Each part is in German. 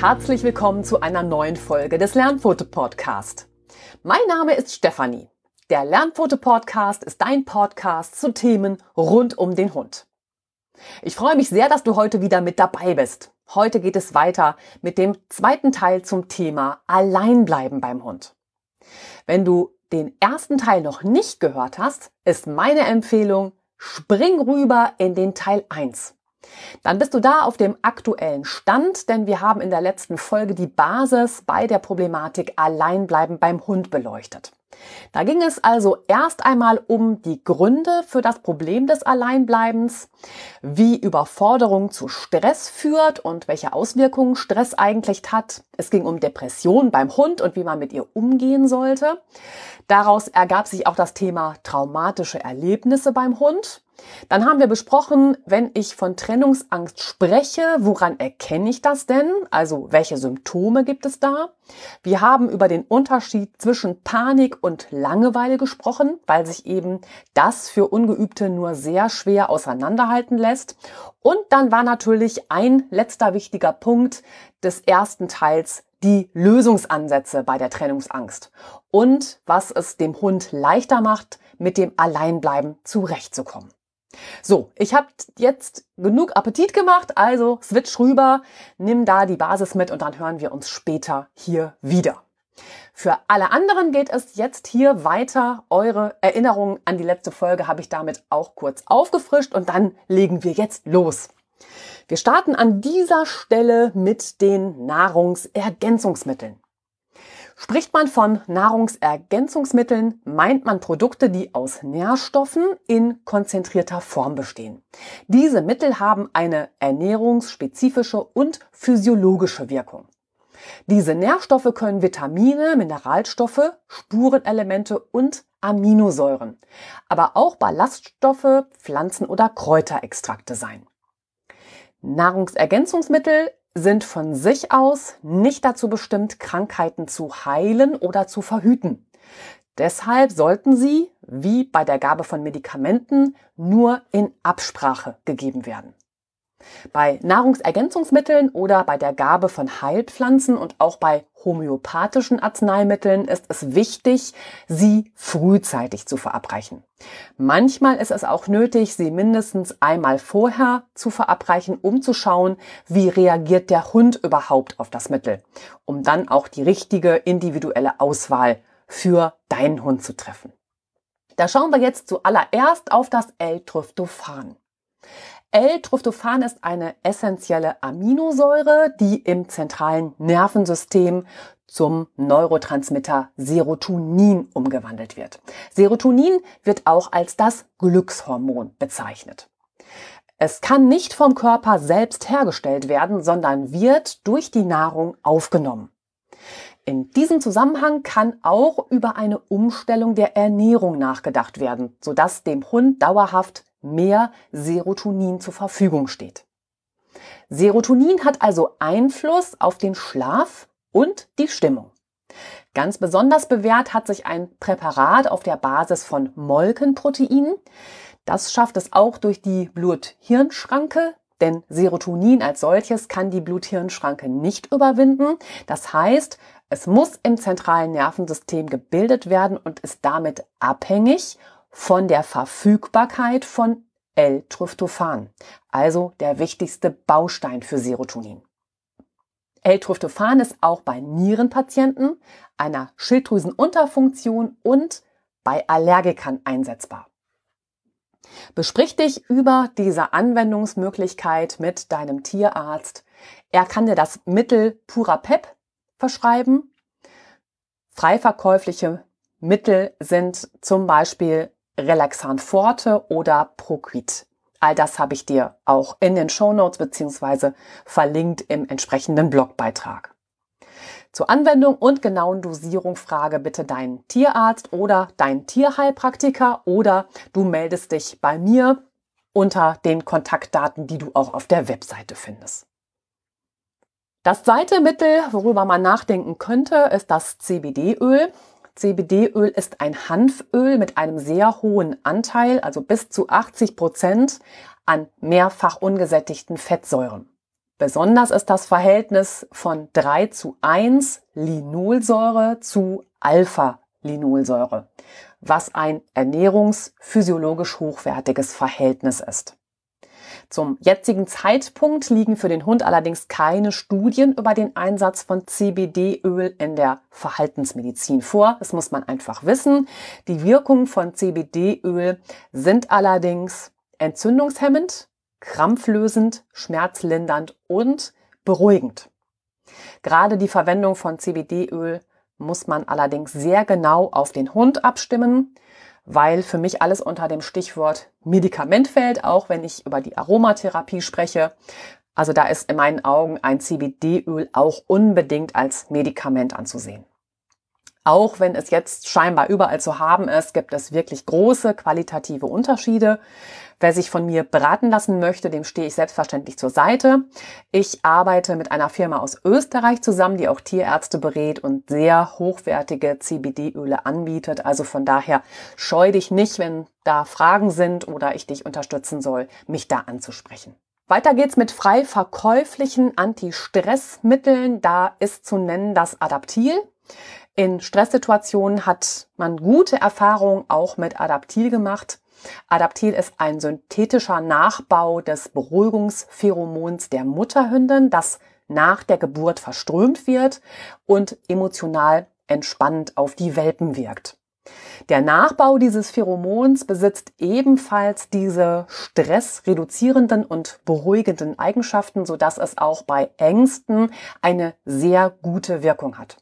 herzlich willkommen zu einer neuen Folge des Lernfoto Podcast. Mein Name ist Stefanie. Der Lernfoto Podcast ist dein Podcast zu Themen rund um den Hund. Ich freue mich sehr, dass du heute wieder mit dabei bist. Heute geht es weiter mit dem zweiten Teil zum Thema Alleinbleiben beim Hund. Wenn du den ersten Teil noch nicht gehört hast, ist meine Empfehlung, spring rüber in den Teil 1. Dann bist du da auf dem aktuellen Stand, denn wir haben in der letzten Folge die Basis bei der Problematik Alleinbleiben beim Hund beleuchtet. Da ging es also erst einmal um die Gründe für das Problem des Alleinbleibens, wie Überforderung zu Stress führt und welche Auswirkungen Stress eigentlich hat. Es ging um Depression beim Hund und wie man mit ihr umgehen sollte. Daraus ergab sich auch das Thema traumatische Erlebnisse beim Hund. Dann haben wir besprochen, wenn ich von Trennungsangst spreche, woran erkenne ich das denn? Also welche Symptome gibt es da? Wir haben über den Unterschied zwischen Panik und Langeweile gesprochen, weil sich eben das für Ungeübte nur sehr schwer auseinanderhalten lässt. Und dann war natürlich ein letzter wichtiger Punkt des ersten Teils die Lösungsansätze bei der Trennungsangst und was es dem Hund leichter macht, mit dem Alleinbleiben zurechtzukommen. So, ich habe jetzt genug Appetit gemacht, also switch rüber, nimm da die Basis mit und dann hören wir uns später hier wieder. Für alle anderen geht es jetzt hier weiter. Eure Erinnerungen an die letzte Folge habe ich damit auch kurz aufgefrischt und dann legen wir jetzt los. Wir starten an dieser Stelle mit den Nahrungsergänzungsmitteln. Spricht man von Nahrungsergänzungsmitteln, meint man Produkte, die aus Nährstoffen in konzentrierter Form bestehen. Diese Mittel haben eine ernährungsspezifische und physiologische Wirkung. Diese Nährstoffe können Vitamine, Mineralstoffe, Spurenelemente und Aminosäuren, aber auch Ballaststoffe, Pflanzen- oder Kräuterextrakte sein. Nahrungsergänzungsmittel sind von sich aus nicht dazu bestimmt, Krankheiten zu heilen oder zu verhüten. Deshalb sollten sie, wie bei der Gabe von Medikamenten, nur in Absprache gegeben werden. Bei Nahrungsergänzungsmitteln oder bei der Gabe von Heilpflanzen und auch bei homöopathischen Arzneimitteln ist es wichtig, sie frühzeitig zu verabreichen. Manchmal ist es auch nötig, sie mindestens einmal vorher zu verabreichen, um zu schauen, wie reagiert der Hund überhaupt auf das Mittel, um dann auch die richtige individuelle Auswahl für deinen Hund zu treffen. Da schauen wir jetzt zuallererst auf das L-Tryptophan. L-Tryptophan ist eine essentielle Aminosäure, die im zentralen Nervensystem zum Neurotransmitter Serotonin umgewandelt wird. Serotonin wird auch als das Glückshormon bezeichnet. Es kann nicht vom Körper selbst hergestellt werden, sondern wird durch die Nahrung aufgenommen. In diesem Zusammenhang kann auch über eine Umstellung der Ernährung nachgedacht werden, sodass dem Hund dauerhaft mehr Serotonin zur Verfügung steht. Serotonin hat also Einfluss auf den Schlaf und die Stimmung. Ganz besonders bewährt hat sich ein Präparat auf der Basis von Molkenproteinen. Das schafft es auch durch die Blut-Hirn-Schranke, denn Serotonin als solches kann die Blut-Hirn-Schranke nicht überwinden. Das heißt, es muss im zentralen Nervensystem gebildet werden und ist damit abhängig von der Verfügbarkeit von L-Tryptophan, also der wichtigste Baustein für Serotonin. L-Tryptophan ist auch bei Nierenpatienten, einer Schilddrüsenunterfunktion und bei Allergikern einsetzbar. Besprich dich über diese Anwendungsmöglichkeit mit deinem Tierarzt. Er kann dir das Mittel Purapep verschreiben. Freiverkäufliche Mittel sind zum Beispiel Relaxan Forte oder Proquit. All das habe ich dir auch in den Show Notes beziehungsweise verlinkt im entsprechenden Blogbeitrag. Zur Anwendung und genauen Dosierung frage bitte deinen Tierarzt oder deinen Tierheilpraktiker oder du meldest dich bei mir unter den Kontaktdaten, die du auch auf der Webseite findest. Das zweite Mittel, worüber man nachdenken könnte, ist das CBD-Öl. CBD-Öl ist ein Hanföl mit einem sehr hohen Anteil, also bis zu 80 Prozent an mehrfach ungesättigten Fettsäuren. Besonders ist das Verhältnis von 3 zu 1 Linolsäure zu Alpha-Linolsäure, was ein ernährungsphysiologisch hochwertiges Verhältnis ist. Zum jetzigen Zeitpunkt liegen für den Hund allerdings keine Studien über den Einsatz von CBD-Öl in der Verhaltensmedizin vor. Das muss man einfach wissen. Die Wirkungen von CBD-Öl sind allerdings entzündungshemmend, krampflösend, schmerzlindernd und beruhigend. Gerade die Verwendung von CBD-Öl muss man allerdings sehr genau auf den Hund abstimmen weil für mich alles unter dem Stichwort Medikament fällt, auch wenn ich über die Aromatherapie spreche. Also da ist in meinen Augen ein CBD-Öl auch unbedingt als Medikament anzusehen. Auch wenn es jetzt scheinbar überall zu haben ist, gibt es wirklich große qualitative Unterschiede. Wer sich von mir beraten lassen möchte, dem stehe ich selbstverständlich zur Seite. Ich arbeite mit einer Firma aus Österreich zusammen, die auch Tierärzte berät und sehr hochwertige CBD-Öle anbietet. Also von daher scheu dich nicht, wenn da Fragen sind oder ich dich unterstützen soll, mich da anzusprechen. Weiter geht's mit frei verkäuflichen Anti-Stress-Mitteln. Da ist zu nennen das Adaptil. In Stresssituationen hat man gute Erfahrungen auch mit Adaptil gemacht. Adaptil ist ein synthetischer Nachbau des Beruhigungspheromons der Mutterhündin, das nach der Geburt verströmt wird und emotional entspannt auf die Welpen wirkt. Der Nachbau dieses Pheromons besitzt ebenfalls diese stressreduzierenden und beruhigenden Eigenschaften, sodass es auch bei Ängsten eine sehr gute Wirkung hat.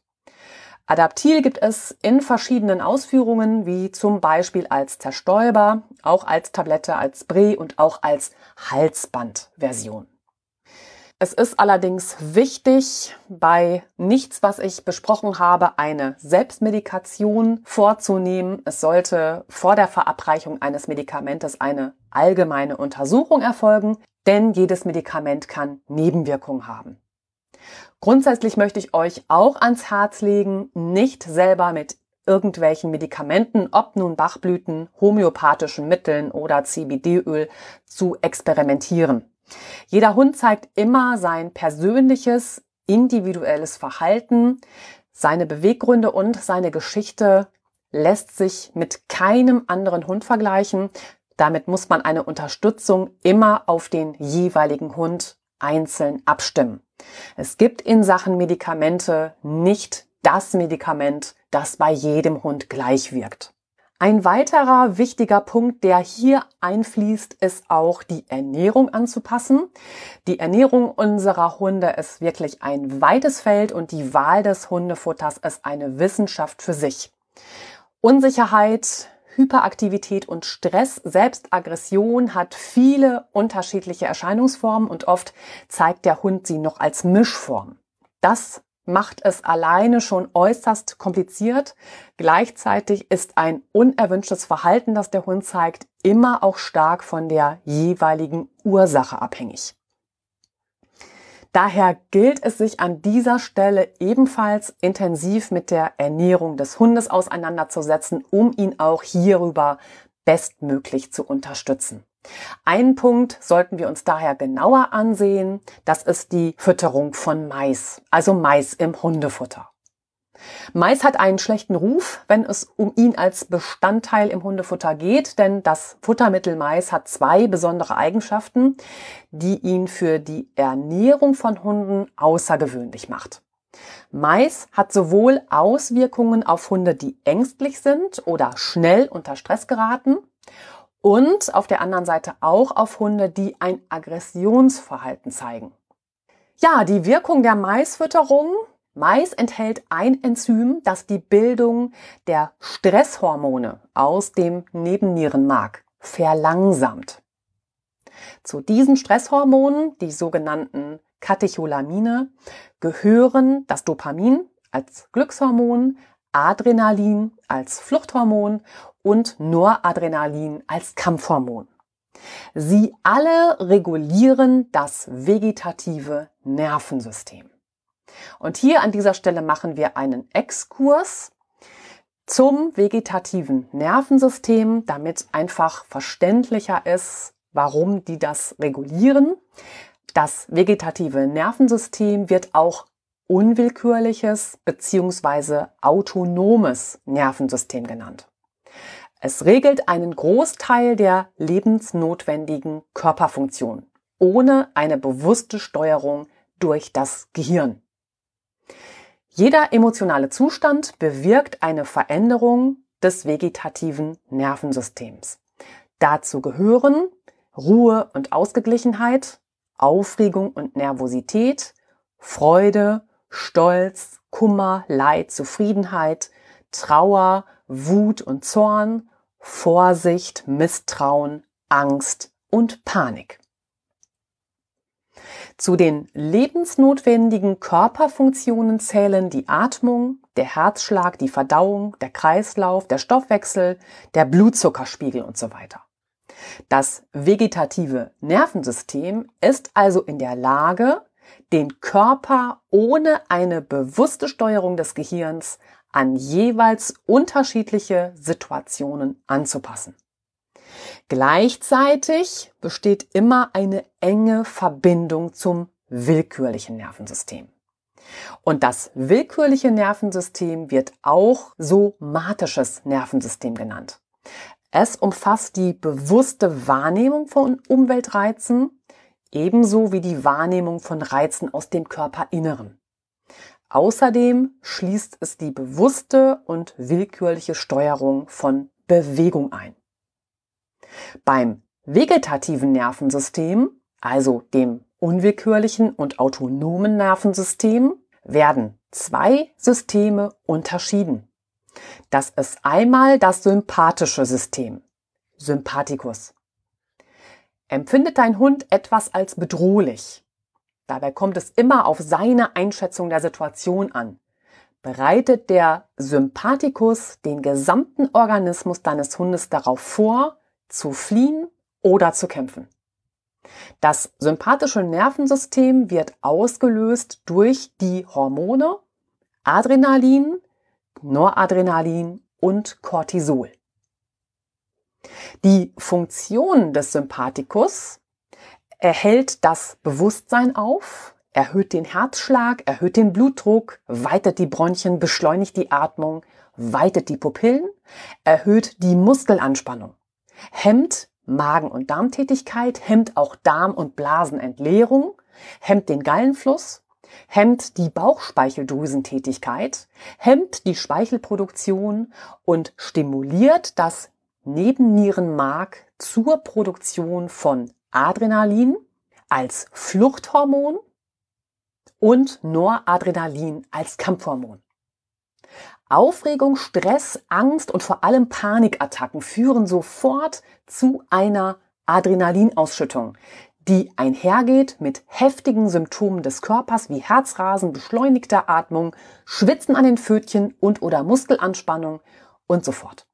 Adaptil gibt es in verschiedenen Ausführungen, wie zum Beispiel als Zerstäuber, auch als Tablette, als Spray und auch als Halsbandversion. Es ist allerdings wichtig, bei nichts, was ich besprochen habe, eine Selbstmedikation vorzunehmen. Es sollte vor der Verabreichung eines Medikamentes eine allgemeine Untersuchung erfolgen, denn jedes Medikament kann Nebenwirkungen haben. Grundsätzlich möchte ich euch auch ans Herz legen, nicht selber mit irgendwelchen Medikamenten, ob nun Bachblüten, homöopathischen Mitteln oder CBD-Öl, zu experimentieren. Jeder Hund zeigt immer sein persönliches, individuelles Verhalten, seine Beweggründe und seine Geschichte lässt sich mit keinem anderen Hund vergleichen. Damit muss man eine Unterstützung immer auf den jeweiligen Hund einzeln abstimmen. Es gibt in Sachen Medikamente nicht das Medikament, das bei jedem Hund gleich wirkt. Ein weiterer wichtiger Punkt, der hier einfließt, ist auch die Ernährung anzupassen. Die Ernährung unserer Hunde ist wirklich ein weites Feld und die Wahl des Hundefutters ist eine Wissenschaft für sich. Unsicherheit, Hyperaktivität und Stress, selbst Aggression hat viele unterschiedliche Erscheinungsformen und oft zeigt der Hund sie noch als Mischform. Das macht es alleine schon äußerst kompliziert. Gleichzeitig ist ein unerwünschtes Verhalten, das der Hund zeigt, immer auch stark von der jeweiligen Ursache abhängig. Daher gilt es sich an dieser Stelle ebenfalls intensiv mit der Ernährung des Hundes auseinanderzusetzen, um ihn auch hierüber bestmöglich zu unterstützen. Einen Punkt sollten wir uns daher genauer ansehen. Das ist die Fütterung von Mais, also Mais im Hundefutter. Mais hat einen schlechten Ruf, wenn es um ihn als Bestandteil im Hundefutter geht, denn das Futtermittel Mais hat zwei besondere Eigenschaften, die ihn für die Ernährung von Hunden außergewöhnlich macht. Mais hat sowohl Auswirkungen auf Hunde, die ängstlich sind oder schnell unter Stress geraten und auf der anderen Seite auch auf Hunde, die ein Aggressionsverhalten zeigen. Ja, die Wirkung der Maisfütterung Mais enthält ein Enzym, das die Bildung der Stresshormone aus dem Nebennierenmark verlangsamt. Zu diesen Stresshormonen, die sogenannten Katecholamine, gehören das Dopamin als Glückshormon, Adrenalin als Fluchthormon und Noradrenalin als Kampfhormon. Sie alle regulieren das vegetative Nervensystem. Und hier an dieser Stelle machen wir einen Exkurs zum vegetativen Nervensystem, damit einfach verständlicher ist, warum die das regulieren. Das vegetative Nervensystem wird auch unwillkürliches bzw. autonomes Nervensystem genannt. Es regelt einen Großteil der lebensnotwendigen Körperfunktionen ohne eine bewusste Steuerung durch das Gehirn. Jeder emotionale Zustand bewirkt eine Veränderung des vegetativen Nervensystems. Dazu gehören Ruhe und Ausgeglichenheit, Aufregung und Nervosität, Freude, Stolz, Kummer, Leid, Zufriedenheit, Trauer, Wut und Zorn, Vorsicht, Misstrauen, Angst und Panik. Zu den lebensnotwendigen Körperfunktionen zählen die Atmung, der Herzschlag, die Verdauung, der Kreislauf, der Stoffwechsel, der Blutzuckerspiegel und so weiter. Das vegetative Nervensystem ist also in der Lage, den Körper ohne eine bewusste Steuerung des Gehirns an jeweils unterschiedliche Situationen anzupassen. Gleichzeitig besteht immer eine enge Verbindung zum willkürlichen Nervensystem. Und das willkürliche Nervensystem wird auch somatisches Nervensystem genannt. Es umfasst die bewusste Wahrnehmung von Umweltreizen, ebenso wie die Wahrnehmung von Reizen aus dem Körperinneren. Außerdem schließt es die bewusste und willkürliche Steuerung von Bewegung ein. Beim vegetativen Nervensystem, also dem unwillkürlichen und autonomen Nervensystem, werden zwei Systeme unterschieden. Das ist einmal das sympathische System, Sympathikus. Empfindet dein Hund etwas als bedrohlich? Dabei kommt es immer auf seine Einschätzung der Situation an. Bereitet der Sympathikus den gesamten Organismus deines Hundes darauf vor, zu fliehen oder zu kämpfen. Das sympathische Nervensystem wird ausgelöst durch die Hormone Adrenalin, Noradrenalin und Cortisol. Die Funktion des Sympathikus erhält das Bewusstsein auf, erhöht den Herzschlag, erhöht den Blutdruck, weitet die Bronchien, beschleunigt die Atmung, weitet die Pupillen, erhöht die Muskelanspannung, hemmt Magen- und Darmtätigkeit, hemmt auch Darm- und Blasenentleerung, hemmt den Gallenfluss, hemmt die Bauchspeicheldrüsentätigkeit, hemmt die Speichelproduktion und stimuliert das Nebennierenmark zur Produktion von Adrenalin als Fluchthormon und Noradrenalin als Kampfhormon. Aufregung, Stress, Angst und vor allem Panikattacken führen sofort zu einer Adrenalinausschüttung, die einhergeht mit heftigen Symptomen des Körpers wie Herzrasen, beschleunigter Atmung, Schwitzen an den Pfötchen und oder Muskelanspannung und so fort.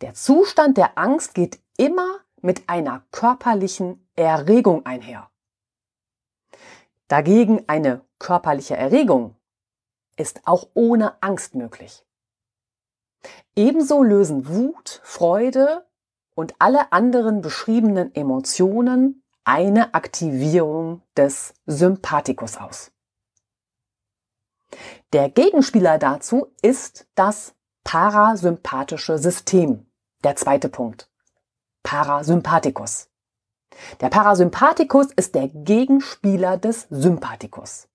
Der Zustand der Angst geht immer mit einer körperlichen Erregung einher. Dagegen eine körperliche Erregung ist auch ohne Angst möglich. Ebenso lösen Wut, Freude und alle anderen beschriebenen Emotionen eine Aktivierung des Sympathikus aus. Der Gegenspieler dazu ist das parasympathische System. Der zweite Punkt. Parasympathikus. Der Parasympathikus ist der Gegenspieler des Sympathikus.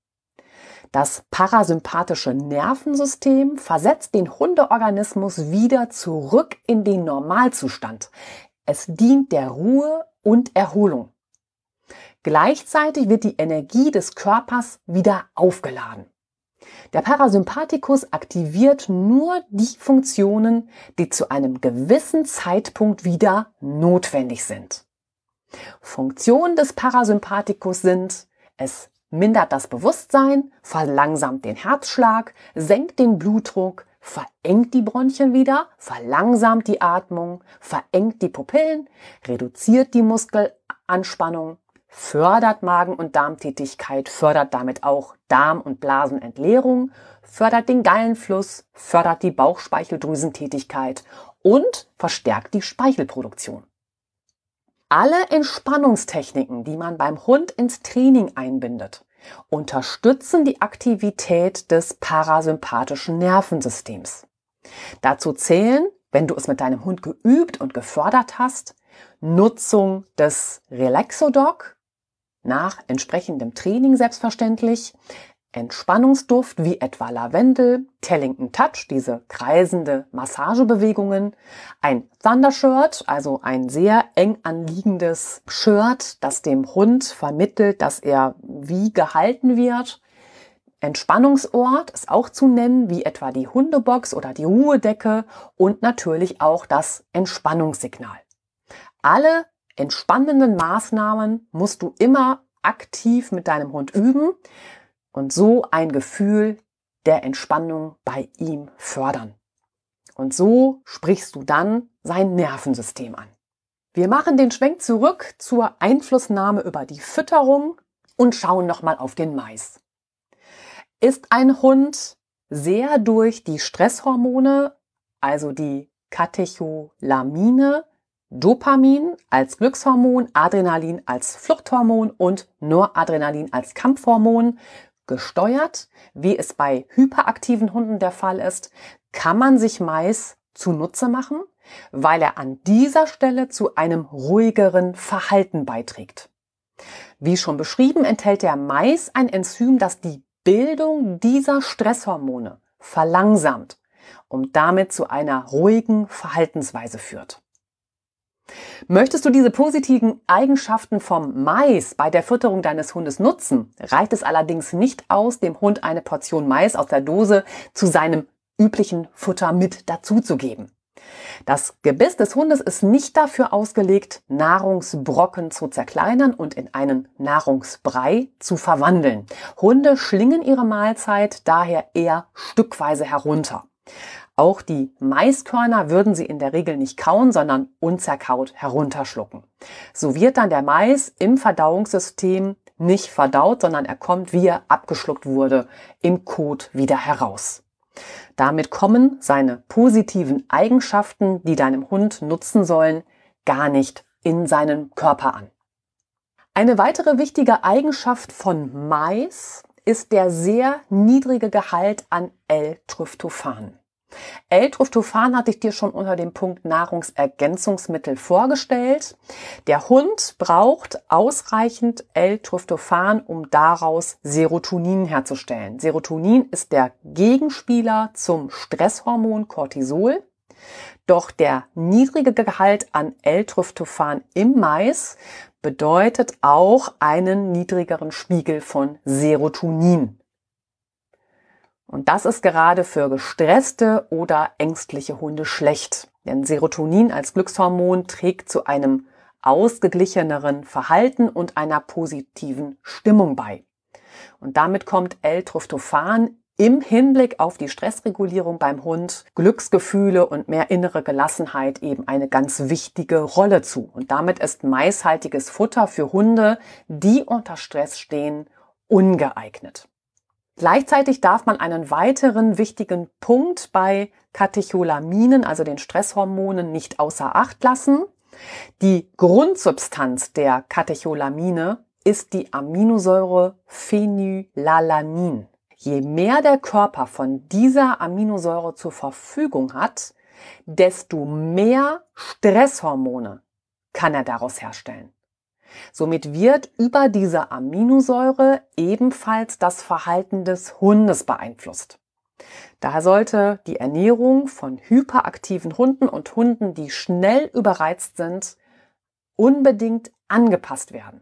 Das parasympathische Nervensystem versetzt den Hundeorganismus wieder zurück in den Normalzustand. Es dient der Ruhe und Erholung. Gleichzeitig wird die Energie des Körpers wieder aufgeladen. Der Parasympathikus aktiviert nur die Funktionen, die zu einem gewissen Zeitpunkt wieder notwendig sind. Funktionen des Parasympathikus sind, es mindert das Bewusstsein, verlangsamt den Herzschlag, senkt den Blutdruck, verengt die Bronchien wieder, verlangsamt die Atmung, verengt die Pupillen, reduziert die Muskelanspannung, fördert Magen- und Darmtätigkeit, fördert damit auch Darm- und Blasenentleerung, fördert den Gallenfluss, fördert die Bauchspeicheldrüsentätigkeit und verstärkt die Speichelproduktion. Alle Entspannungstechniken, die man beim Hund ins Training einbindet, unterstützen die Aktivität des parasympathischen Nervensystems. Dazu zählen, wenn du es mit deinem Hund geübt und gefördert hast, Nutzung des Relaxodoc nach entsprechendem Training selbstverständlich, Entspannungsduft wie etwa Lavendel, Tellington Touch, diese kreisende Massagebewegungen, ein Thundershirt, also ein sehr eng anliegendes Shirt, das dem Hund vermittelt, dass er wie gehalten wird. Entspannungsort ist auch zu nennen, wie etwa die Hundebox oder die Ruhedecke und natürlich auch das Entspannungssignal. Alle entspannenden Maßnahmen musst du immer aktiv mit deinem Hund üben und so ein Gefühl der Entspannung bei ihm fördern. Und so sprichst du dann sein Nervensystem an. Wir machen den Schwenk zurück zur Einflussnahme über die Fütterung und schauen nochmal auf den Mais. Ist ein Hund sehr durch die Stresshormone, also die Katecholamine, Dopamin als Glückshormon, Adrenalin als Fluchthormon und Noradrenalin als Kampfhormon gesteuert, wie es bei hyperaktiven Hunden der Fall ist, kann man sich Mais zunutze machen, weil er an dieser Stelle zu einem ruhigeren Verhalten beiträgt. Wie schon beschrieben, enthält der Mais ein Enzym, das die Bildung dieser Stresshormone verlangsamt und damit zu einer ruhigen Verhaltensweise führt. Möchtest du diese positiven Eigenschaften vom Mais bei der Fütterung deines Hundes nutzen, reicht es allerdings nicht aus, dem Hund eine Portion Mais aus der Dose zu seinem üblichen Futter mit dazuzugeben. Das Gebiss des Hundes ist nicht dafür ausgelegt, Nahrungsbrocken zu zerkleinern und in einen Nahrungsbrei zu verwandeln. Hunde schlingen ihre Mahlzeit daher eher stückweise herunter. Auch die Maiskörner würden sie in der Regel nicht kauen, sondern unzerkaut herunterschlucken. So wird dann der Mais im Verdauungssystem nicht verdaut, sondern er kommt, wie er abgeschluckt wurde, im Kot wieder heraus. Damit kommen seine positiven Eigenschaften, die deinem Hund nutzen sollen, gar nicht in seinen Körper an. Eine weitere wichtige Eigenschaft von Mais ist der sehr niedrige Gehalt an L-Tryptophan. L-Tryptophan hatte ich dir schon unter dem Punkt Nahrungsergänzungsmittel vorgestellt. Der Hund braucht ausreichend L-Tryptophan, um daraus Serotonin herzustellen. Serotonin ist der Gegenspieler zum Stresshormon Cortisol. Doch der niedrige Gehalt an L-Tryptophan im Mais bedeutet auch einen niedrigeren Spiegel von Serotonin. Und das ist gerade für gestresste oder ängstliche Hunde schlecht. Denn Serotonin als Glückshormon trägt zu einem ausgeglicheneren Verhalten und einer positiven Stimmung bei. Und damit kommt L-Tryptophan im Hinblick auf die Stressregulierung beim Hund, Glücksgefühle und mehr innere Gelassenheit eben eine ganz wichtige Rolle zu. Und damit ist maishaltiges Futter für Hunde, die unter Stress stehen, ungeeignet. Gleichzeitig darf man einen weiteren wichtigen Punkt bei Katecholaminen, also den Stresshormonen, nicht außer Acht lassen. Die Grundsubstanz der Katecholamine ist die Aminosäure Phenylalanin. Je mehr der Körper von dieser Aminosäure zur Verfügung hat, desto mehr Stresshormone kann er daraus herstellen. Somit wird über diese Aminosäure ebenfalls das Verhalten des Hundes beeinflusst. Daher sollte die Ernährung von hyperaktiven Hunden und Hunden, die schnell überreizt sind, unbedingt angepasst werden.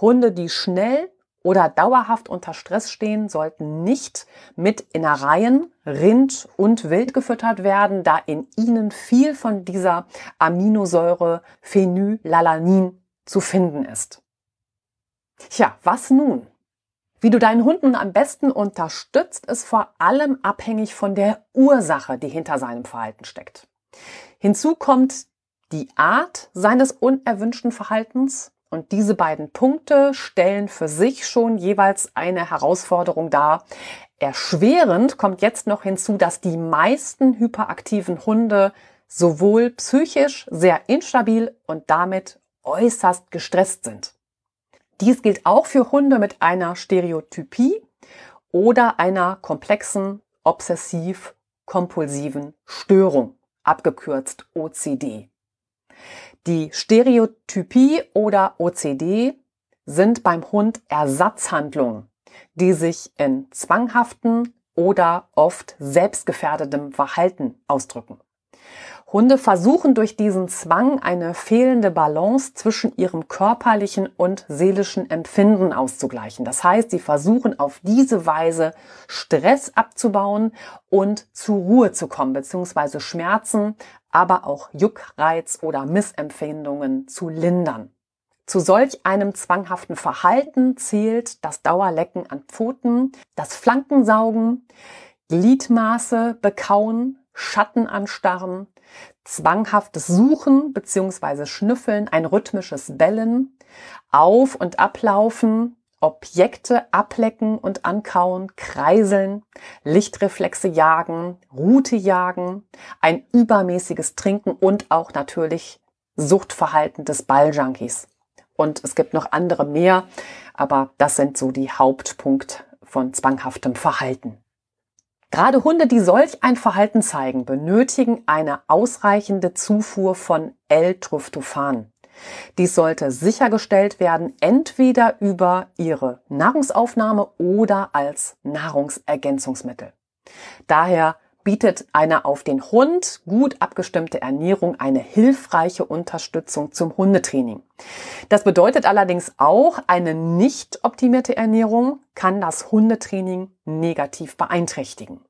Hunde, die schnell oder dauerhaft unter Stress stehen, sollten nicht mit Innereien, Rind und Wild gefüttert werden, da in ihnen viel von dieser Aminosäure Phenylalanin zu finden ist. Tja, was nun? Wie du deinen Hunden am besten unterstützt, ist vor allem abhängig von der Ursache, die hinter seinem Verhalten steckt. Hinzu kommt die Art seines unerwünschten Verhaltens und diese beiden Punkte stellen für sich schon jeweils eine Herausforderung dar. Erschwerend kommt jetzt noch hinzu, dass die meisten hyperaktiven Hunde sowohl psychisch sehr instabil und damit äußerst gestresst sind. Dies gilt auch für Hunde mit einer Stereotypie oder einer komplexen obsessiv-kompulsiven Störung, abgekürzt OCD. Die Stereotypie oder OCD sind beim Hund Ersatzhandlungen, die sich in zwanghaften oder oft selbstgefährdendem Verhalten ausdrücken. Hunde versuchen durch diesen Zwang eine fehlende Balance zwischen ihrem körperlichen und seelischen Empfinden auszugleichen. Das heißt, sie versuchen auf diese Weise Stress abzubauen und zur Ruhe zu kommen, beziehungsweise Schmerzen, aber auch Juckreiz oder Missempfindungen zu lindern. Zu solch einem zwanghaften Verhalten zählt das Dauerlecken an Pfoten, das Flankensaugen, Gliedmaße bekauen, Schatten anstarren, zwanghaftes Suchen bzw. Schnüffeln, ein rhythmisches Bellen, Auf- und Ablaufen, Objekte ablecken und ankauen, kreiseln, Lichtreflexe jagen, Route jagen, ein übermäßiges Trinken und auch natürlich Suchtverhalten des Balljunkies. Und es gibt noch andere mehr, aber das sind so die Hauptpunkte von zwanghaftem Verhalten. Gerade Hunde, die solch ein Verhalten zeigen, benötigen eine ausreichende Zufuhr von L-Tryptophan. Dies sollte sichergestellt werden, entweder über ihre Nahrungsaufnahme oder als Nahrungsergänzungsmittel. Daher bietet eine auf den Hund gut abgestimmte Ernährung eine hilfreiche Unterstützung zum Hundetraining. Das bedeutet allerdings auch, eine nicht optimierte Ernährung kann das Hundetraining negativ beeinträchtigen.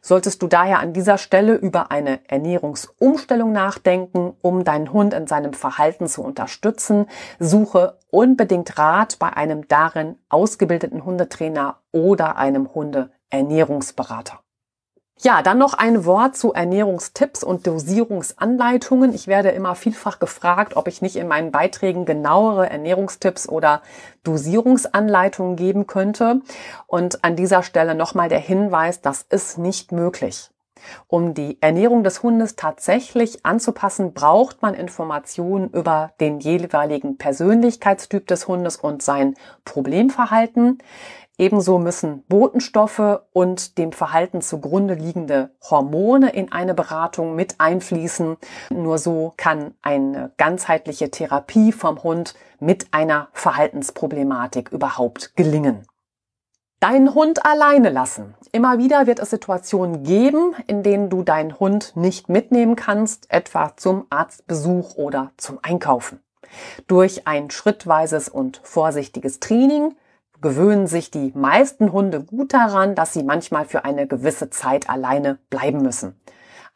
Solltest du daher an dieser Stelle über eine Ernährungsumstellung nachdenken, um deinen Hund in seinem Verhalten zu unterstützen, suche unbedingt Rat bei einem darin ausgebildeten Hundetrainer oder einem Hundeernährungsberater. Ja, dann noch ein Wort zu Ernährungstipps und Dosierungsanleitungen. Ich werde immer vielfach gefragt, ob ich nicht in meinen Beiträgen genauere Ernährungstipps oder Dosierungsanleitungen geben könnte. Und an dieser Stelle nochmal der Hinweis, das ist nicht möglich. Um die Ernährung des Hundes tatsächlich anzupassen, braucht man Informationen über den jeweiligen Persönlichkeitstyp des Hundes und sein Problemverhalten. Ebenso müssen Botenstoffe und dem Verhalten zugrunde liegende Hormone in eine Beratung mit einfließen. Nur so kann eine ganzheitliche Therapie vom Hund mit einer Verhaltensproblematik überhaupt gelingen. Deinen Hund alleine lassen. Immer wieder wird es Situationen geben, in denen du deinen Hund nicht mitnehmen kannst, etwa zum Arztbesuch oder zum Einkaufen. Durch ein schrittweises und vorsichtiges Training gewöhnen sich die meisten Hunde gut daran, dass sie manchmal für eine gewisse Zeit alleine bleiben müssen.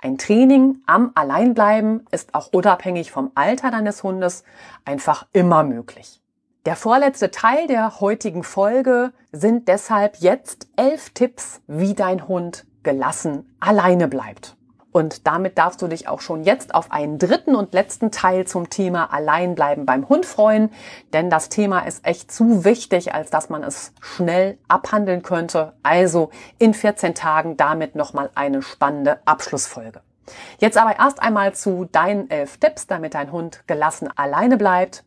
Ein Training am Alleinbleiben ist auch unabhängig vom Alter deines Hundes einfach immer möglich. Der vorletzte Teil der heutigen Folge sind deshalb jetzt elf Tipps, wie dein Hund gelassen alleine bleibt. Und damit darfst du dich auch schon jetzt auf einen dritten und letzten Teil zum Thema Alleinbleiben beim Hund freuen. Denn das Thema ist echt zu wichtig, als dass man es schnell abhandeln könnte. Also in 14 Tagen damit nochmal eine spannende Abschlussfolge. Jetzt aber erst einmal zu deinen elf Tipps, damit dein Hund gelassen alleine bleibt.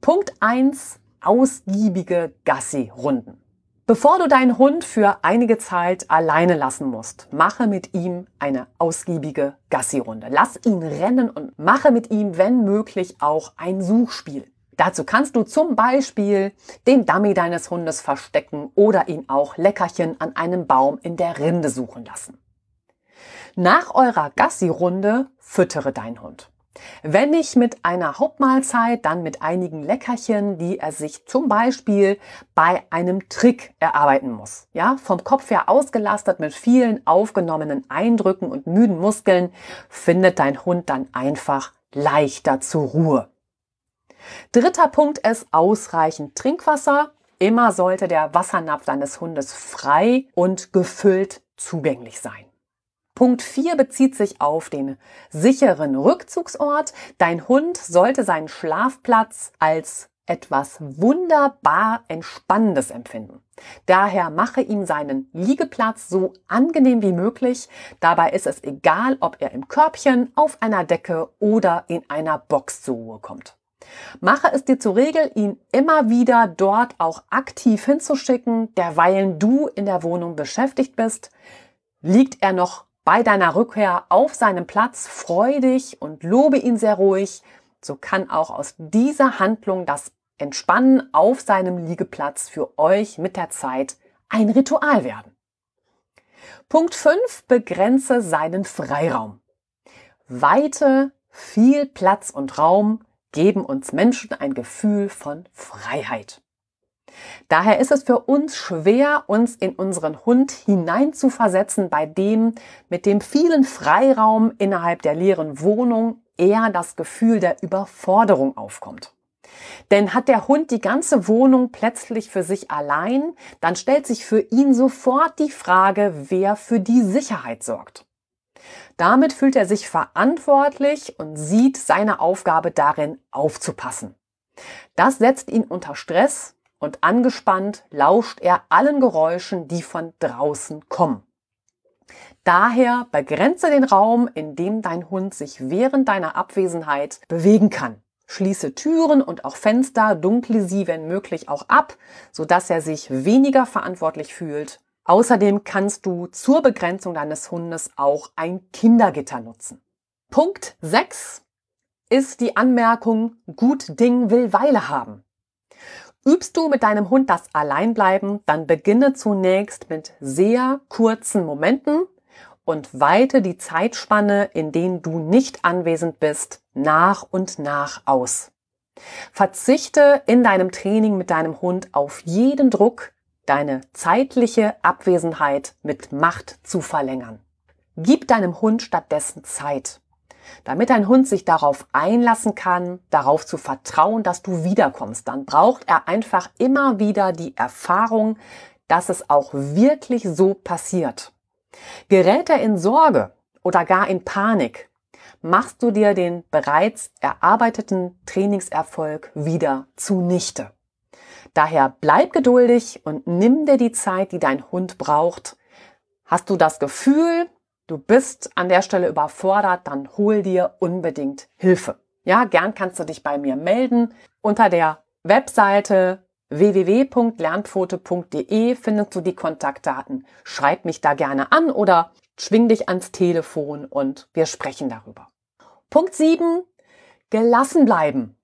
Punkt eins: Ausgiebige Gassi-Runden. Bevor du deinen Hund für einige Zeit alleine lassen musst, mache mit ihm eine ausgiebige Gassi-Runde. Lass ihn rennen und mache mit ihm, wenn möglich, auch ein Suchspiel. Dazu kannst du zum Beispiel den Dummy deines Hundes verstecken oder ihn auch Leckerchen an einem Baum in der Rinde suchen lassen. Nach eurer Gassi-Runde füttere deinen Hund. Wenn nicht mit einer Hauptmahlzeit, dann mit einigen Leckerchen, die er sich zum Beispiel bei einem Trick erarbeiten muss. Ja, vom Kopf her ausgelastet mit vielen aufgenommenen Eindrücken und müden Muskeln findet dein Hund dann einfach leichter zur Ruhe. Dritter Punkt ist ausreichend Trinkwasser. Immer sollte der Wassernapf deines Hundes frei und gefüllt zugänglich sein. Punkt 4 bezieht sich auf den sicheren Rückzugsort. Dein Hund sollte seinen Schlafplatz als etwas wunderbar Entspannendes empfinden. Daher mache ihm seinen Liegeplatz so angenehm wie möglich. Dabei ist es egal, ob er im Körbchen, auf einer Decke oder in einer Box zur Ruhe kommt. Mache es dir zur Regel, ihn immer wieder dort auch aktiv hinzuschicken, derweilen du in der Wohnung beschäftigt bist. Liegt er noch bei deiner Rückkehr auf seinem Platz, freu dich und lobe ihn sehr ruhig. So kann auch aus dieser Handlung das Entspannen auf seinem Liegeplatz für euch mit der Zeit ein Ritual werden. Punkt 5. Begrenze seinen Freiraum. Weite, viel Platz und Raum geben uns Menschen ein Gefühl von Freiheit. Daher ist es für uns schwer, uns in unseren Hund hineinzuversetzen, bei dem mit dem vielen Freiraum innerhalb der leeren Wohnung eher das Gefühl der Überforderung aufkommt. Denn hat der Hund die ganze Wohnung plötzlich für sich allein, dann stellt sich für ihn sofort die Frage, wer für die Sicherheit sorgt. Damit fühlt er sich verantwortlich und sieht seine Aufgabe darin, aufzupassen. Das setzt ihn unter Stress und angespannt lauscht er allen Geräuschen, die von draußen kommen. Daher begrenze den Raum, in dem dein Hund sich während deiner Abwesenheit bewegen kann. Schließe Türen und auch Fenster, dunkle sie, wenn möglich, auch ab, sodass er sich weniger verantwortlich fühlt. Außerdem kannst du zur Begrenzung deines Hundes auch ein Kindergitter nutzen. Punkt 6 ist die Anmerkung, gut Ding will Weile haben. Übst du mit deinem Hund das Alleinbleiben, dann beginne zunächst mit sehr kurzen Momenten und weite die Zeitspanne, in denen du nicht anwesend bist, nach und nach aus. Verzichte in deinem Training mit deinem Hund auf jeden Druck, deine zeitliche Abwesenheit mit Macht zu verlängern. Gib deinem Hund stattdessen Zeit, damit dein Hund sich darauf einlassen kann, darauf zu vertrauen, dass du wiederkommst. Dann braucht er einfach immer wieder die Erfahrung, dass es auch wirklich so passiert. Gerät er in Sorge oder gar in Panik, machst du dir den bereits erarbeiteten Trainingserfolg wieder zunichte. Daher bleib geduldig und nimm dir die Zeit, die dein Hund braucht. Hast du das Gefühl, du bist an der Stelle überfordert, dann hol dir unbedingt Hilfe. Ja, gern kannst du dich bei mir melden. Unter der Webseite www.lernpfote.de findest du die Kontaktdaten. Schreib mich da gerne an oder schwing dich ans Telefon und wir sprechen darüber. Punkt 7. Gelassen bleiben.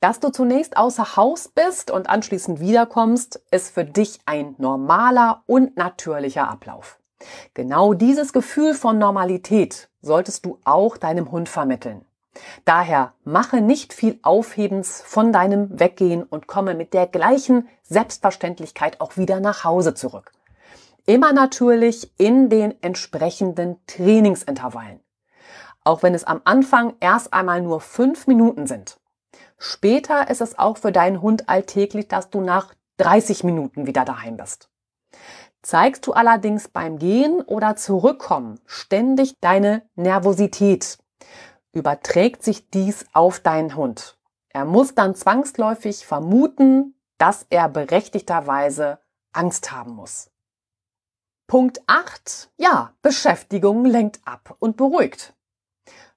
Dass du zunächst außer Haus bist und anschließend wiederkommst, ist für dich ein normaler und natürlicher Ablauf. Genau dieses Gefühl von Normalität solltest du auch deinem Hund vermitteln. Daher mache nicht viel Aufhebens von deinem Weggehen und komme mit der gleichen Selbstverständlichkeit auch wieder nach Hause zurück. Immer natürlich in den entsprechenden Trainingsintervallen. Auch wenn es am Anfang erst einmal nur fünf Minuten sind. Später ist es auch für deinen Hund alltäglich, dass du nach 30 Minuten wieder daheim bist. Zeigst du allerdings beim Gehen oder Zurückkommen ständig deine Nervosität, überträgt sich dies auf deinen Hund. Er muss dann zwangsläufig vermuten, dass er berechtigterweise Angst haben muss. Punkt 8. Ja, Beschäftigung lenkt ab und beruhigt.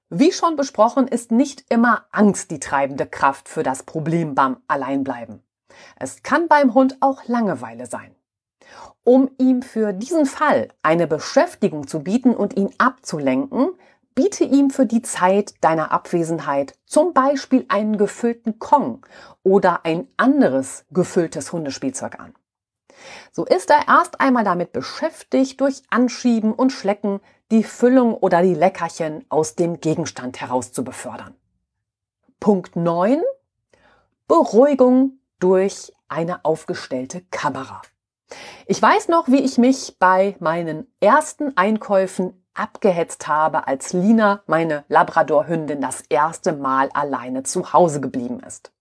Wie schon besprochen, ist nicht immer Angst die treibende Kraft für das Problem beim Alleinbleiben. Es kann beim Hund auch Langeweile sein. Um ihm für diesen Fall eine Beschäftigung zu bieten und ihn abzulenken, Biete ihm für die Zeit deiner Abwesenheit zum Beispiel einen gefüllten Kong oder ein anderes gefülltes Hundespielzeug an. So ist er erst einmal damit beschäftigt, durch Anschieben und Schlecken die Füllung oder die Leckerchen aus dem Gegenstand heraus zu befördern. Punkt 9. Beruhigung durch eine aufgestellte Kamera. Ich weiß noch, wie ich mich bei meinen ersten Einkäufen abgehetzt habe, als Lina, meine Labradorhündin, das erste Mal alleine zu Hause geblieben ist.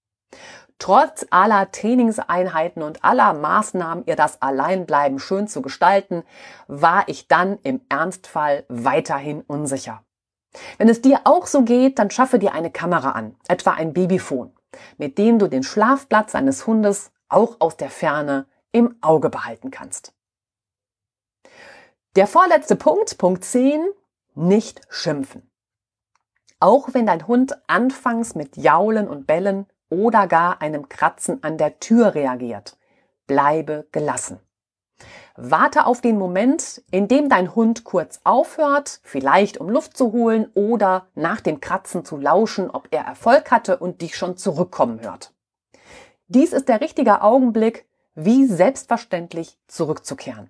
Trotz aller Trainingseinheiten und aller Maßnahmen, ihr das Alleinbleiben schön zu gestalten, war ich dann im Ernstfall weiterhin unsicher. Wenn es dir auch so geht, dann schaffe dir eine Kamera an, etwa ein Babyphone, mit dem du den Schlafplatz deines Hundes auch aus der Ferne im Auge behalten kannst. Der vorletzte Punkt, Punkt 10, nicht schimpfen. Auch wenn dein Hund anfangs mit Jaulen und Bellen oder gar einem Kratzen an der Tür reagiert, bleibe gelassen. Warte auf den Moment, in dem dein Hund kurz aufhört, vielleicht um Luft zu holen oder nach dem Kratzen zu lauschen, ob er Erfolg hatte und dich schon zurückkommen hört. Dies ist der richtige Augenblick, wie selbstverständlich zurückzukehren.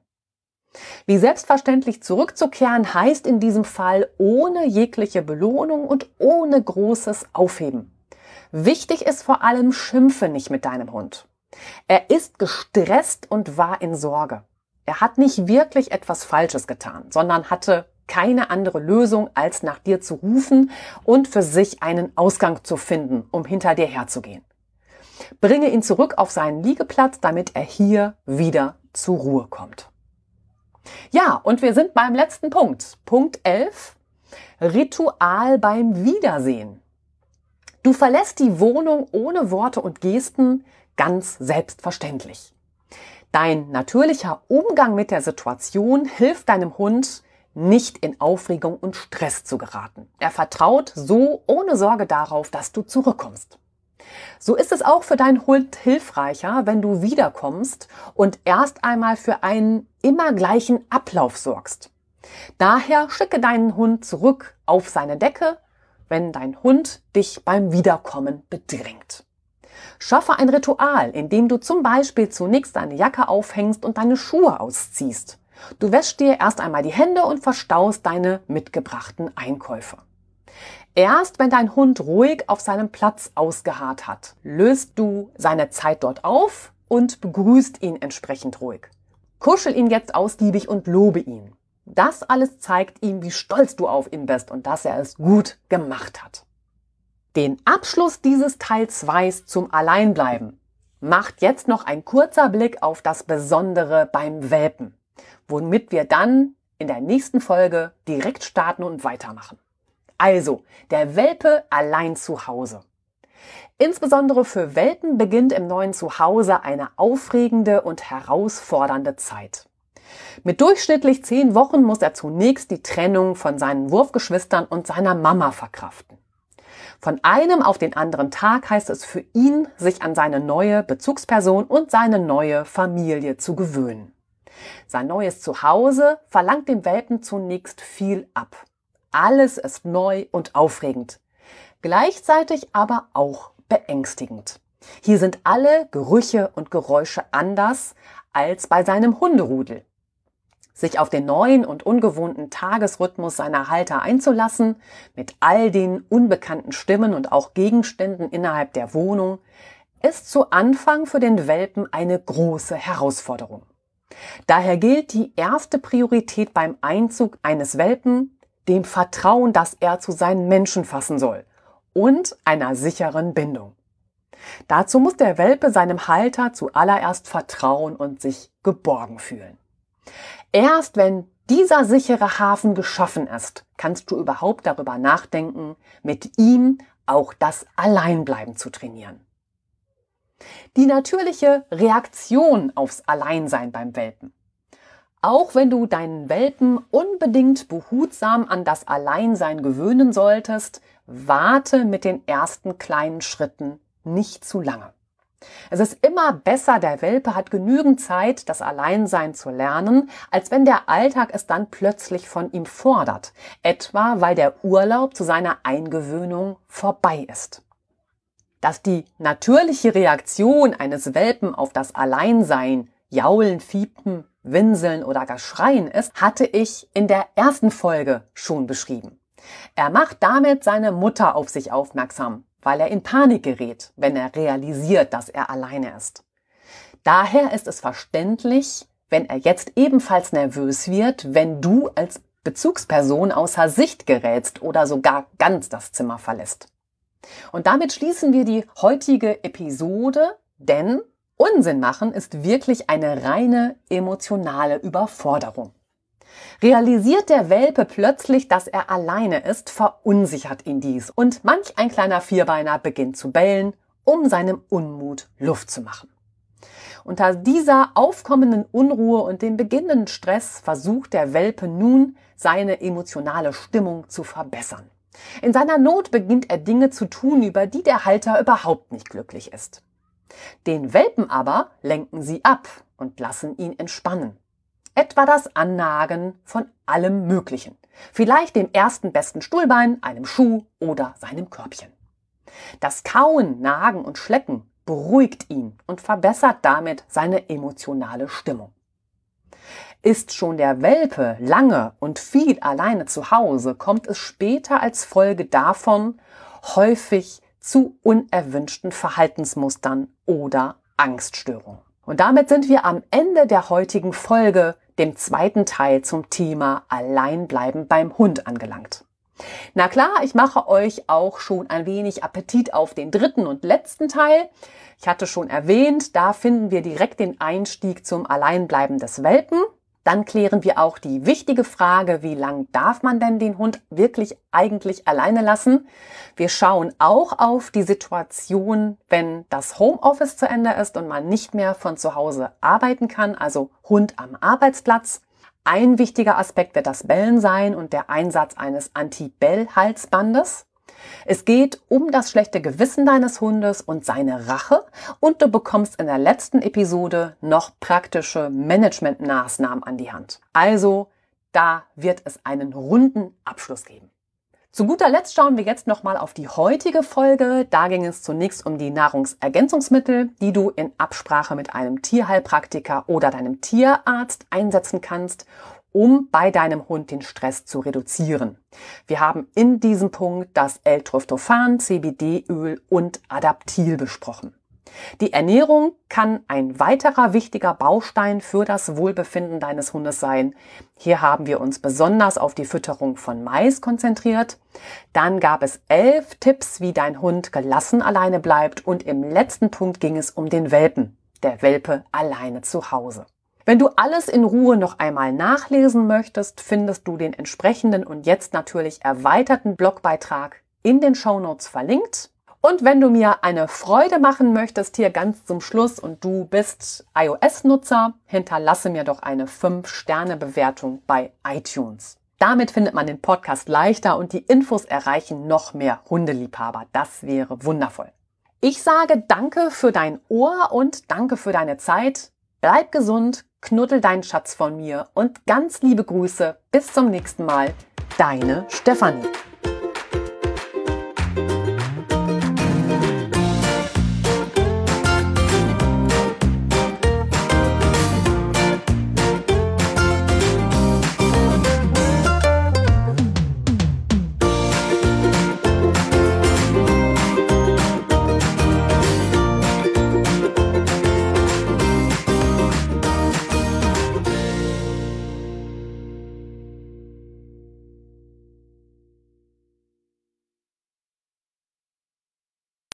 Wie selbstverständlich zurückzukehren heißt in diesem Fall ohne jegliche Belohnung und ohne großes Aufheben. Wichtig ist vor allem, schimpfe nicht mit deinem Hund. Er ist gestresst und war in Sorge. Er hat nicht wirklich etwas Falsches getan, sondern hatte keine andere Lösung, als nach dir zu rufen und für sich einen Ausgang zu finden, um hinter dir herzugehen. Bringe ihn zurück auf seinen Liegeplatz, damit er hier wieder zur Ruhe kommt. Ja, und wir sind beim letzten Punkt. Punkt 11. Ritual beim Wiedersehen. Du verlässt die Wohnung ohne Worte und Gesten ganz selbstverständlich. Dein natürlicher Umgang mit der Situation hilft deinem Hund, nicht in Aufregung und Stress zu geraten. Er vertraut so ohne Sorge darauf, dass du zurückkommst. So ist es auch für deinen Hund hilfreicher, wenn du wiederkommst und erst einmal für einen immer gleichen Ablauf sorgst. Daher schicke deinen Hund zurück auf seine Decke, wenn dein Hund dich beim Wiederkommen bedrängt. Schaffe ein Ritual, in dem du zum Beispiel zunächst deine Jacke aufhängst und deine Schuhe ausziehst. Du wäschst dir erst einmal die Hände und verstaust deine mitgebrachten Einkäufe. Erst wenn dein Hund ruhig auf seinem Platz ausgeharrt hat, löst du seine Zeit dort auf und begrüßt ihn entsprechend ruhig. Kuschel ihn jetzt ausgiebig und lobe ihn. Das alles zeigt ihm, wie stolz du auf ihn bist und dass er es gut gemacht hat. Den Abschluss dieses Teil 2 zum Alleinbleiben macht jetzt noch ein kurzer Blick auf das Besondere beim Welpen, womit wir dann in der nächsten Folge direkt starten und weitermachen. Also, der Welpe allein zu Hause. Insbesondere für Welpen beginnt im neuen Zuhause eine aufregende und herausfordernde Zeit. Mit durchschnittlich zehn Wochen muss er zunächst die Trennung von seinen Wurfgeschwistern und seiner Mama verkraften. Von einem auf den anderen Tag heißt es für ihn, sich an seine neue Bezugsperson und seine neue Familie zu gewöhnen. Sein neues Zuhause verlangt dem Welpen zunächst viel ab. Alles ist neu und aufregend. Gleichzeitig aber auch beängstigend. Hier sind alle Gerüche und Geräusche anders als bei seinem Hunderudel sich auf den neuen und ungewohnten Tagesrhythmus seiner Halter einzulassen, mit all den unbekannten Stimmen und auch Gegenständen innerhalb der Wohnung, ist zu Anfang für den Welpen eine große Herausforderung. Daher gilt die erste Priorität beim Einzug eines Welpen dem Vertrauen, das er zu seinen Menschen fassen soll und einer sicheren Bindung. Dazu muss der Welpe seinem Halter zuallererst vertrauen und sich geborgen fühlen. Erst wenn dieser sichere Hafen geschaffen ist, kannst du überhaupt darüber nachdenken, mit ihm auch das Alleinbleiben zu trainieren. Die natürliche Reaktion aufs Alleinsein beim Welpen. Auch wenn du deinen Welpen unbedingt behutsam an das Alleinsein gewöhnen solltest, warte mit den ersten kleinen Schritten nicht zu lange. Es ist immer besser, der Welpe hat genügend Zeit, das Alleinsein zu lernen, als wenn der Alltag es dann plötzlich von ihm fordert, etwa weil der Urlaub zu seiner Eingewöhnung vorbei ist. Dass die natürliche Reaktion eines Welpen auf das Alleinsein Jaulen, Fiepen, Winseln oder gar Schreien ist, hatte ich in der ersten Folge schon beschrieben. Er macht damit seine Mutter auf sich aufmerksam, weil er in Panik gerät, wenn er realisiert, dass er alleine ist. Daher ist es verständlich, wenn er jetzt ebenfalls nervös wird, wenn du als Bezugsperson außer Sicht gerätst oder sogar ganz das Zimmer verlässt. Und damit schließen wir die heutige Episode, denn Unsinn machen ist wirklich eine reine emotionale Überforderung. Realisiert der Welpe plötzlich, dass er alleine ist, verunsichert ihn dies und manch ein kleiner Vierbeiner beginnt zu bellen, um seinem Unmut Luft zu machen. Unter dieser aufkommenden Unruhe und dem beginnenden Stress versucht der Welpe nun, seine emotionale Stimmung zu verbessern. In seiner Not beginnt er Dinge zu tun, über die der Halter überhaupt nicht glücklich ist. Den Welpen aber lenken sie ab und lassen ihn entspannen. Etwa das Annagen von allem Möglichen. Vielleicht dem ersten besten Stuhlbein, einem Schuh oder seinem Körbchen. Das Kauen, Nagen und Schlecken beruhigt ihn und verbessert damit seine emotionale Stimmung. Ist schon der Welpe lange und viel alleine zu Hause, kommt es später als Folge davon häufig zu unerwünschten Verhaltensmustern oder Angststörungen. Und damit sind wir am Ende der heutigen Folge, dem zweiten Teil zum Thema Alleinbleiben beim Hund angelangt. Na klar, ich mache euch auch schon ein wenig Appetit auf den dritten und letzten Teil. Ich hatte schon erwähnt, da finden wir direkt den Einstieg zum Alleinbleiben des Welpen. Dann klären wir auch die wichtige Frage, wie lang darf man denn den Hund wirklich eigentlich alleine lassen? Wir schauen auch auf die Situation, wenn das Homeoffice zu Ende ist und man nicht mehr von zu Hause arbeiten kann, also Hund am Arbeitsplatz. Ein wichtiger Aspekt wird das Bellen sein und der Einsatz eines Anti-Bell-Halsbandes. Es geht um das schlechte Gewissen deines Hundes und seine Rache und du bekommst in der letzten Episode noch praktische Managementmaßnahmen an die Hand. Also, da wird es einen runden Abschluss geben. Zu guter Letzt schauen wir jetzt nochmal auf die heutige Folge. Da ging es zunächst um die Nahrungsergänzungsmittel, die du in Absprache mit einem Tierheilpraktiker oder deinem Tierarzt einsetzen kannst um bei deinem Hund den Stress zu reduzieren. Wir haben in diesem Punkt das L-Tryptophan, CBD-Öl und Adaptil besprochen. Die Ernährung kann ein weiterer wichtiger Baustein für das Wohlbefinden deines Hundes sein. Hier haben wir uns besonders auf die Fütterung von Mais konzentriert. Dann gab es elf Tipps, wie dein Hund gelassen alleine bleibt. Und im letzten Punkt ging es um den Welpen. Der Welpe alleine zu Hause. Wenn du alles in Ruhe noch einmal nachlesen möchtest, findest du den entsprechenden und jetzt natürlich erweiterten Blogbeitrag in den Shownotes verlinkt. Und wenn du mir eine Freude machen möchtest hier ganz zum Schluss und du bist iOS-Nutzer, hinterlasse mir doch eine 5-Sterne-Bewertung bei iTunes. Damit findet man den Podcast leichter und die Infos erreichen noch mehr Hundeliebhaber. Das wäre wundervoll. Ich sage danke für dein Ohr und danke für deine Zeit. Bleib gesund, knuddel deinen Schatz von mir und ganz liebe Grüße. Bis zum nächsten Mal. Deine Stefanie.